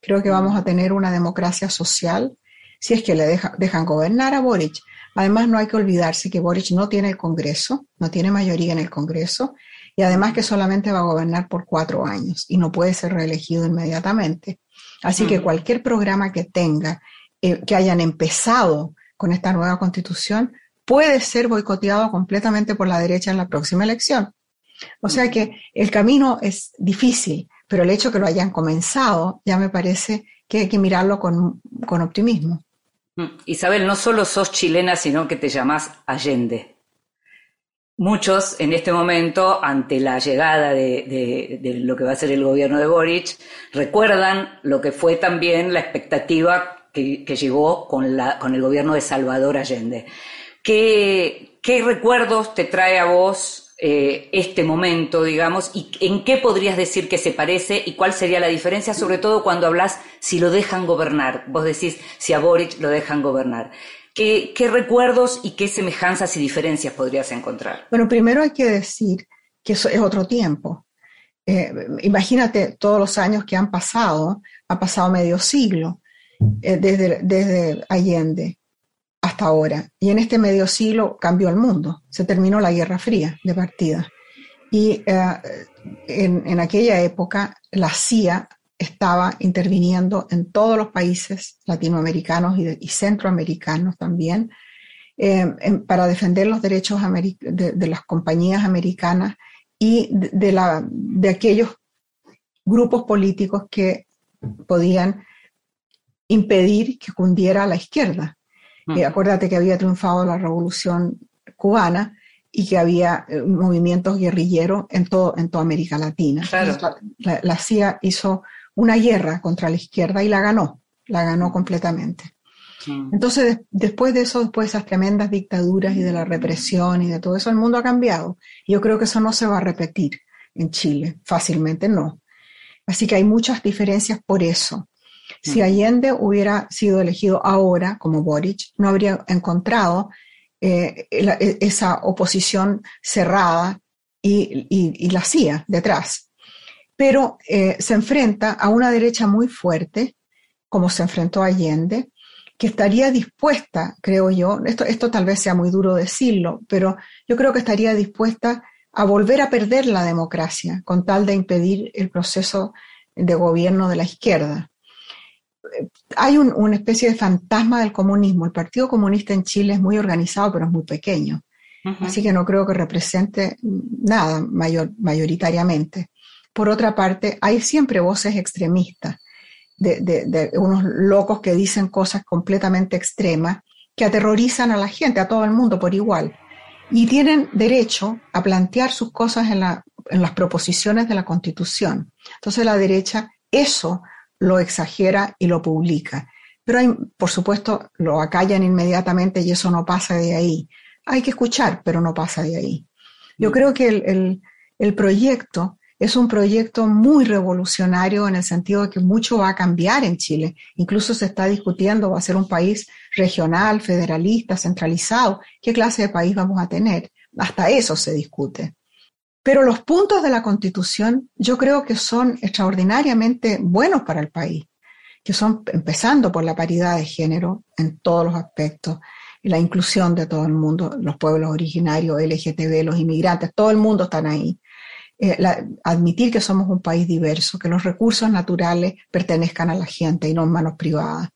S5: Creo que vamos a tener una democracia social si es que le deja- dejan gobernar a Boric. Además, no hay que olvidarse que Boric no tiene el Congreso, no tiene mayoría en el Congreso, y además que solamente va a gobernar por cuatro años y no puede ser reelegido inmediatamente. Así que
S2: Mm.
S5: cualquier programa que tenga, eh, que hayan empezado con esta nueva constitución, puede ser boicoteado completamente por la derecha en la próxima elección. O sea que el camino es difícil, pero el hecho que lo hayan comenzado ya me parece que hay que mirarlo con, con optimismo.
S2: Mm. Isabel, no solo sos chilena, sino que te llamás Allende. Muchos en este momento, ante la llegada de, lo que va a ser el gobierno de Boric, recuerdan lo que fue también la expectativa que, que llegó con, el gobierno de Salvador Allende. ¿Qué, qué recuerdos te trae a vos eh, este momento, digamos, y en qué podrías decir que se parece y cuál sería la diferencia, sobre todo cuando hablas si lo dejan gobernar? Vos decís si a Boric lo dejan gobernar. ¿Qué, recuerdos y qué semejanzas y diferencias podrías encontrar?
S5: Bueno, primero hay que decir que eso es otro tiempo. Eh, imagínate todos los años que han pasado, ha pasado medio siglo eh, desde, desde Allende hasta ahora. Y en este medio siglo cambió el mundo, se terminó la Guerra Fría de partida. Y eh, en, aquella época la CIA estaba interviniendo en todos los países latinoamericanos y, centroamericanos también eh, para defender los derechos de, las compañías americanas y de aquellos grupos políticos que podían impedir que cundiera la izquierda.
S2: Mm.
S5: Eh, acuérdate que había triunfado la revolución cubana y que había eh, movimientos guerrilleros en, todo, en toda América Latina.
S2: Claro.
S5: Entonces, la, la- la CIA hizo una guerra contra la izquierda y la ganó, la ganó completamente.
S2: Mm.
S5: Entonces, des- después de eso, después de esas tremendas dictaduras y de la represión y de todo eso, el mundo ha cambiado. Yo creo que eso no se va a repetir en Chile, fácilmente no. Así que hay muchas diferencias por eso. Si. Allende hubiera sido elegido ahora como Boric, no habría encontrado eh, la- e- esa oposición cerrada y, y- y la CIA detrás. Pero eh, se enfrenta a una derecha muy fuerte, como se enfrentó Allende, que estaría dispuesta, creo yo, esto, esto tal vez sea muy duro decirlo, pero yo creo que estaría dispuesta a volver a perder la democracia con tal de impedir el proceso de gobierno de la izquierda. Hay un- una especie de fantasma del comunismo. El Partido Comunista en Chile es muy organizado, pero es muy pequeño. Así que no creo que represente nada mayor, mayoritariamente. Por otra parte, hay siempre voces extremistas de, de- de unos locos que dicen cosas completamente extremas que aterrorizan a la gente, a todo el mundo por igual. Y tienen derecho a plantear sus cosas en, la- en las proposiciones de la Constitución. Entonces la derecha eso lo exagera y lo publica. Pero hay, por supuesto, lo acallan inmediatamente y eso no pasa de ahí. Hay que escuchar, pero no pasa de ahí. Yo creo que el, el, el proyecto es un proyecto muy revolucionario en el sentido de que mucho va a cambiar en Chile. Incluso se está discutiendo, va a ser un país regional, federalista, centralizado. ¿Qué clase de país vamos a tener? Hasta eso se discute. Pero los puntos de la Constitución yo creo que son extraordinariamente buenos para el país, que son empezando por la paridad de género en todos los aspectos, la inclusión de todo el mundo, los pueblos originarios, LGTB, los inmigrantes, todo el mundo están ahí eh, admitir que somos un país diverso, que los recursos naturales pertenezcan a la gente y no en manos privadas.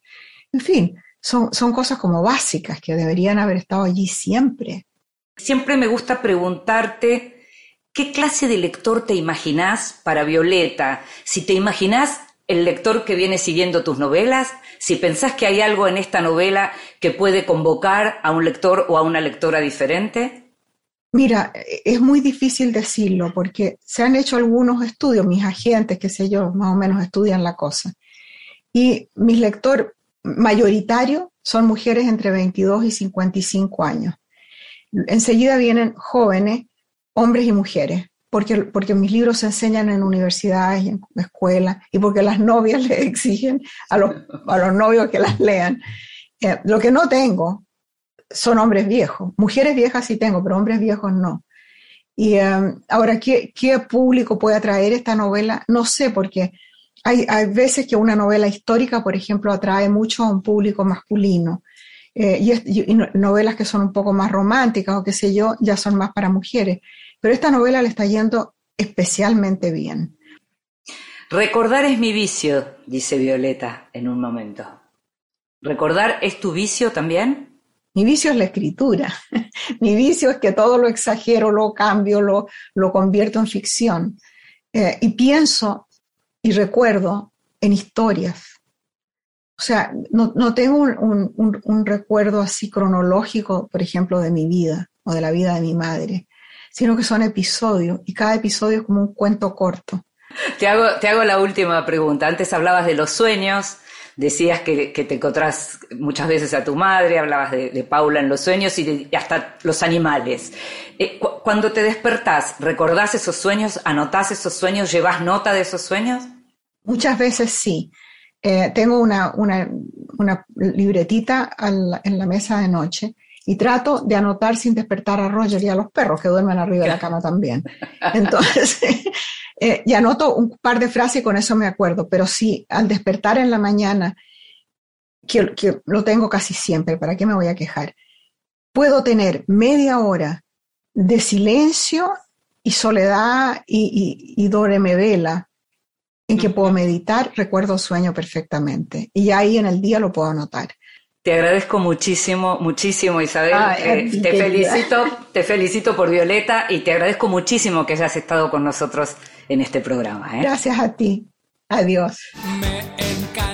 S5: En fin, son, son cosas como básicas que deberían haber estado allí siempre.
S2: Siempre me gusta preguntarte qué clase de lector te imaginás para Violeta. Si te imaginás el lector que viene siguiendo tus novelas, si pensás que hay algo en esta novela que puede convocar a un lector o a una lectora diferente.
S5: Mira, es muy difícil decirlo porque se han hecho algunos estudios, mis agentes, qué sé yo, más o menos estudian la cosa. Y mis lectores mayoritarios son mujeres entre 22 y 55 años. Enseguida vienen jóvenes, hombres y mujeres, porque, porque mis libros se enseñan en universidades y en escuelas y porque las novias le exigen a los, a los novios que las lean. Eh, lo que no tengo son hombres viejos. Mujeres viejas sí tengo, pero hombres viejos no. Y um, ahora, ¿qué, ¿qué, público puede atraer esta novela? No sé, porque hay, hay, veces que una novela histórica, por ejemplo, atrae mucho a un público masculino. Eh, y, novelas que son un poco más románticas o qué sé yo, ya son más para mujeres. Pero esta novela le está yendo especialmente bien.
S2: Recordar es mi vicio, dice Violeta en un momento. ¿Recordar es tu vicio también?
S5: Mi vicio es la escritura. Mi vicio es que todo lo exagero, lo cambio, lo, lo convierto en ficción. Eh, y pienso y recuerdo en historias. O sea, no, no tengo un, un, un, recuerdo así cronológico, por ejemplo, de mi vida o de la vida de mi madre, sino que son episodios y cada episodio es como un cuento corto.
S2: Te hago, te hago la última pregunta. Antes hablabas de los sueños, Decías que, que, te encontrás muchas veces a tu madre, hablabas de, de Paula en los sueños y de, hasta los animales. Eh, cu cuando te despertás, ¿recordás esos sueños? ¿Anotás esos sueños? ¿Llevas nota de esos sueños?
S5: Muchas veces sí. Eh, tengo una, una, una libretita en la mesa de noche y trato de anotar sin despertar a Roger y a los perros que duermen arriba de la cama también. Entonces, eh, y anoto un par de frases y con eso me acuerdo, pero sí, al despertar en la mañana, que, que lo tengo casi siempre, ¿para qué me voy a quejar? Puedo tener media hora de silencio y soledad y, y, y dorme vela en que puedo meditar, recuerdo sueño perfectamente. Y ahí en el día lo puedo anotar.
S2: Te agradezco muchísimo, muchísimo, Isabel. Ah, eh, te felicito, te felicito por Violeta y te agradezco muchísimo que hayas estado con nosotros en este programa. ¿eh?
S5: Gracias a ti. Adiós.
S6: Me encantan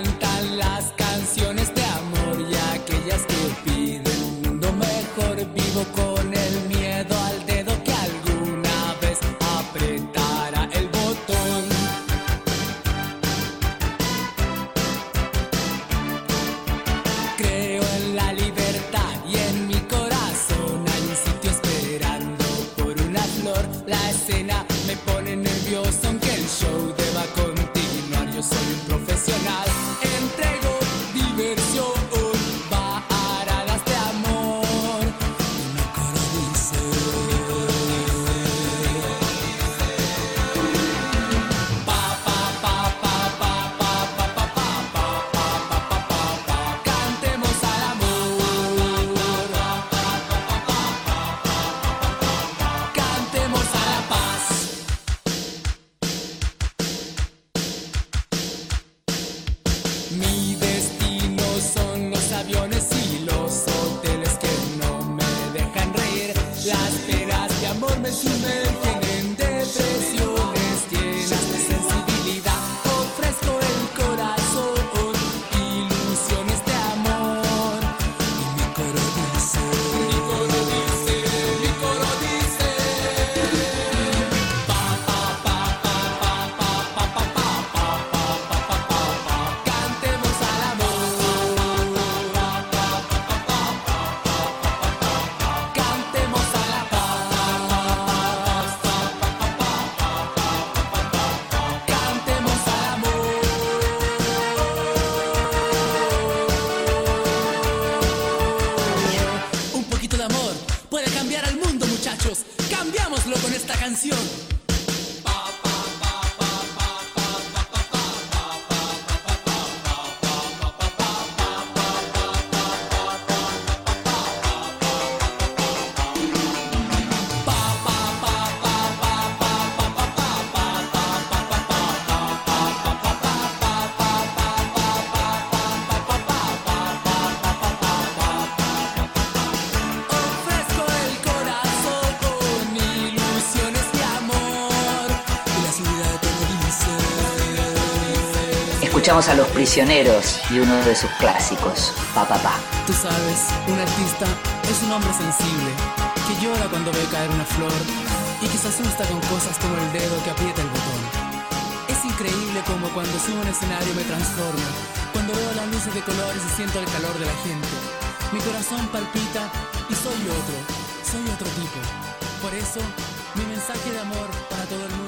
S2: escuchamos a Los Prisioneros y uno de sus clásicos, Pa Pa Pa.
S7: Tú sabes, un artista es un hombre sensible que llora cuando ve caer una flor y que se asusta con cosas como el dedo que aprieta el botón. Es increíble como cuando subo un escenario me transformo, cuando veo las luces de colores y siento el calor de la gente. Mi corazón palpita y soy otro, soy otro tipo. Por eso, mi mensaje de amor para todo el mundo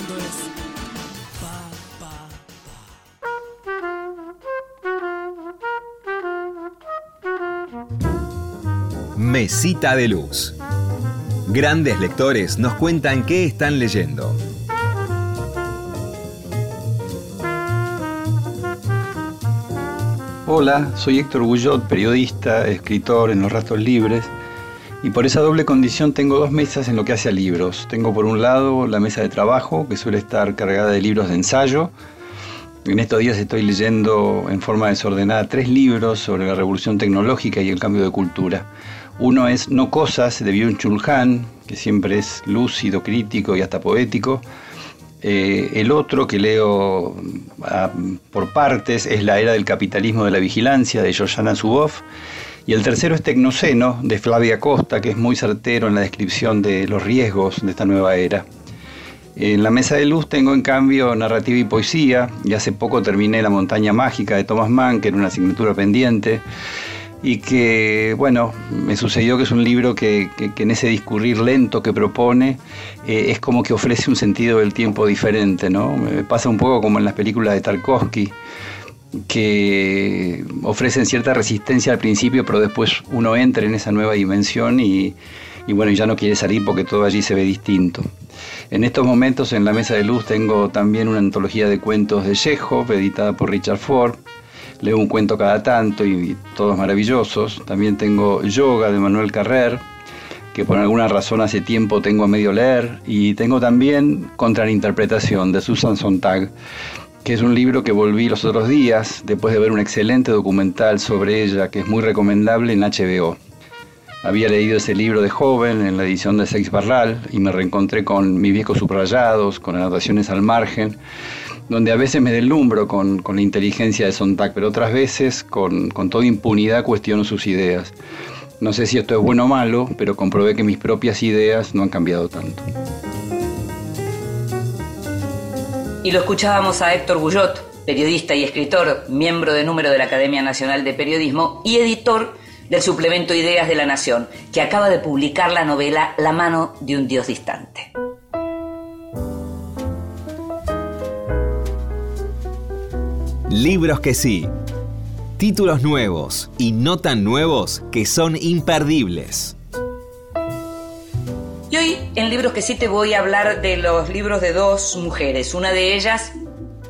S3: Mesita de Luz. Grandes lectores nos cuentan qué están leyendo.
S8: Hola, soy Héctor Gullot, periodista, escritor en Los Ratos Libres, y por esa doble condición tengo dos mesas en lo que hace a libros. Tengo por un lado la mesa de trabajo, que suele estar cargada de libros de ensayo. En estos días estoy leyendo en forma desordenada tres libros sobre la revolución tecnológica y el cambio de cultura. Uno es No Cosas de Byung-Chul que siempre es lúcido, crítico y hasta poético. Eh, el otro que leo ah, por partes es La Era del Capitalismo de la Vigilancia de Georgiana Zuboff. Y el tercero es Tecnoceno de Flavia Costa, que es muy certero en la descripción de los riesgos de esta nueva era. En la mesa de luz tengo en cambio narrativa y poesía, y hace poco terminé La montaña mágica de Thomas Mann, que era una asignatura pendiente, y que, bueno, me sucedió que es un libro que, en ese discurrir lento que propone eh, es como que ofrece un sentido del tiempo diferente, ¿no? Me pasa un poco como en las películas de Tarkovsky, que ofrecen cierta resistencia al principio, pero después uno entra en esa nueva dimensión y, y bueno, ya no quiere salir porque todo allí se ve distinto. En estos momentos en la mesa de luz tengo también una antología de cuentos de Chekhov, editada por Richard Ford. Leo un cuento cada tanto y todos maravillosos. También tengo Yoga de Manuel Carrer, que por alguna razón hace tiempo tengo a medio leer. Y tengo también Contrainterpretación de Susan Sontag, que es un libro que volví los otros días después de ver un excelente documental sobre ella que es muy recomendable en HBO. Había leído ese libro de joven en la edición de Seix Barral y me reencontré con mis viejos subrayados, con anotaciones al margen, donde a veces me deslumbro con, con la inteligencia de Sontag, pero otras veces con, con toda impunidad cuestiono sus ideas. No sé si esto es bueno o malo, pero comprobé que mis propias ideas no han cambiado tanto.
S2: Y lo escuchábamos a Héctor Gullot, periodista y escritor, miembro de número de la Academia Nacional de Periodismo y editor del suplemento Ideas de la Nación, que acaba de publicar la novela La mano de un dios distante.
S3: Libros que sí. Títulos nuevos y no tan nuevos que son imperdibles.
S2: Y hoy en Libros que sí te voy a hablar de los libros de dos mujeres. Una de ellas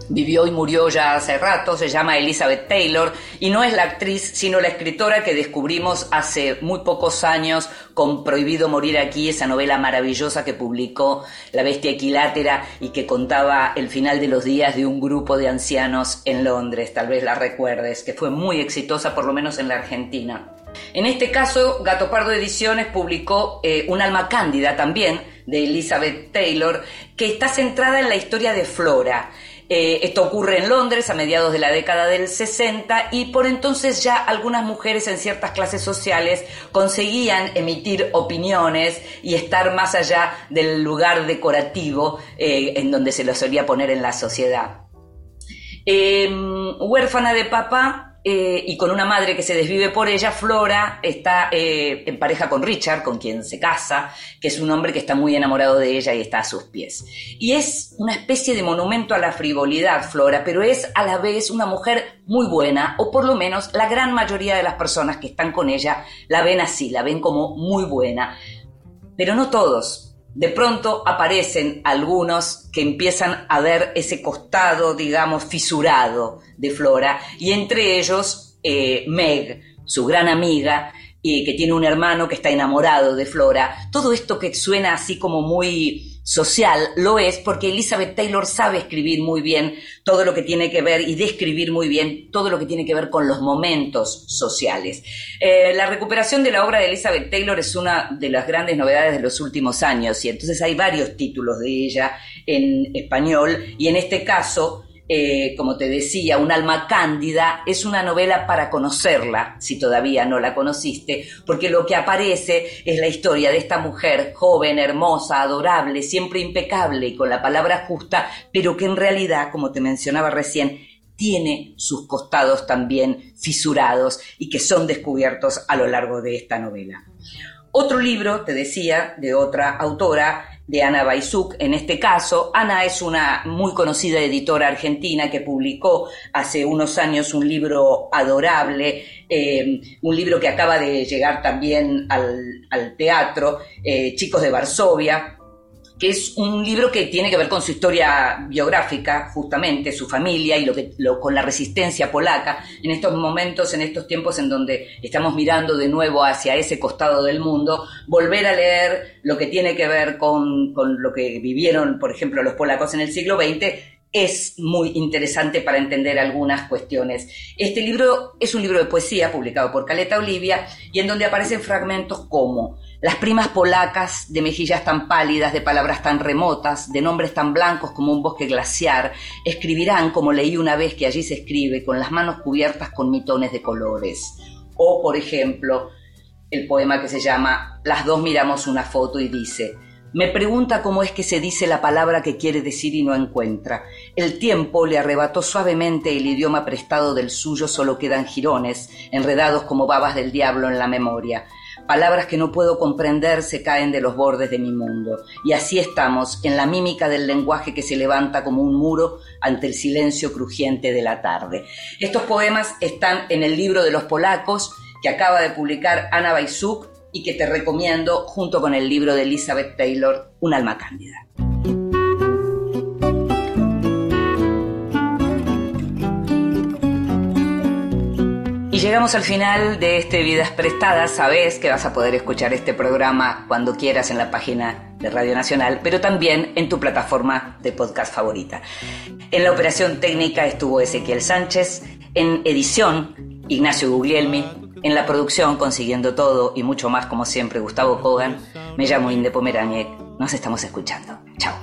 S2: vivió y murió ya hace rato, se llama Elizabeth Taylor y no es la actriz, sino la escritora que descubrimos hace muy pocos años con Prohibido Morir Aquí, esa novela maravillosa que publicó La Bestia Equilátera y que contaba el final de los días de un grupo de ancianos en Londres, tal vez la recuerdes, que fue muy exitosa por lo menos en la Argentina. En este caso, Gato Pardo Ediciones publicó eh, Un alma cándida también, de Elizabeth Taylor, que está centrada en la historia de Flora. Eh, esto ocurre en Londres a mediados de la década del 60 y por entonces ya algunas mujeres en ciertas clases sociales conseguían emitir opiniones y estar más allá del lugar decorativo eh, en donde se lo solía poner en la sociedad. Eh, huérfana de papá eh, y con una madre que se desvive por ella, Flora está eh, en pareja con Richard, con quien se casa, que es un hombre que está muy enamorado de ella y está a sus pies. Y es una especie de monumento a la frivolidad, Flora, pero es a la vez una mujer muy buena, o por lo menos la gran mayoría de las personas que están con ella la ven así, la ven como muy buena. Pero no todos, de pronto aparecen algunos que empiezan a ver ese costado, digamos, fisurado de Flora, y entre ellos eh, Meg, su gran amiga, y que tiene un hermano que está enamorado de Flora. Todo esto que suena así como muy social lo es porque Elizabeth Taylor sabe escribir muy bien todo lo que tiene que ver y describir muy bien todo lo que tiene que ver con los momentos sociales. Eh, la recuperación de la obra de Elizabeth Taylor es una de las grandes novedades de los últimos años y entonces hay varios títulos de ella en español y en este caso eh, como te decía, Un alma cándida, es una novela para conocerla, si todavía no la conociste, porque lo que aparece es la historia de esta mujer joven, hermosa, adorable, siempre impecable y con la palabra justa, pero que en realidad, como te mencionaba recién, tiene sus costados también fisurados y que son descubiertos a lo largo de esta novela. Otro libro, te decía, de otra autora, de Ana Baizuk. En este caso, Ana es una muy conocida editora argentina que publicó hace unos años un libro adorable, eh, un libro que acaba de llegar también al, teatro, eh, Chicos de Varsovia, es un libro que tiene que ver con su historia biográfica, justamente, su familia y lo que, con la resistencia polaca, en estos momentos, en estos tiempos en donde estamos mirando de nuevo hacia ese costado del mundo, volver a leer lo que tiene que ver con, con lo que vivieron, por ejemplo, los polacos en el siglo XX, es muy interesante para entender algunas cuestiones. Este libro es un libro de poesía publicado por Caleta Olivia y en donde aparecen fragmentos como las primas polacas de mejillas tan pálidas, de palabras tan remotas, de nombres tan blancos como un bosque glaciar, escribirán, como leí una vez que allí se escribe, con las manos cubiertas con mitones de colores. O, por ejemplo, el poema que se llama Las dos miramos una foto y dice, me pregunta cómo es que se dice la palabra que quiere decir y no encuentra. El tiempo le arrebató suavemente el idioma prestado del suyo, solo quedan jirones, enredados como babas del diablo en la memoria. Palabras que no puedo comprender se caen de los bordes de mi mundo. Y así estamos, en la mímica del lenguaje que se levanta como un muro ante el silencio crujiente de la tarde. Estos poemas están en el libro de los polacos que acaba de publicar Ana Baizuk y que te recomiendo junto con el libro de Elizabeth Taylor, Un alma cándida. llegamos al final de este Vidas Prestadas. Sabes que vas a poder escuchar este programa cuando quieras en la página de Radio Nacional, pero también en tu plataforma de podcast favorita. En la operación técnica estuvo Ezequiel Sánchez, en edición Ignacio Guglielmi, en la producción Consiguiendo Todo y mucho más como siempre Gustavo Hogan. Me llamo Inde Pomeraniec. Nos estamos escuchando. Chao.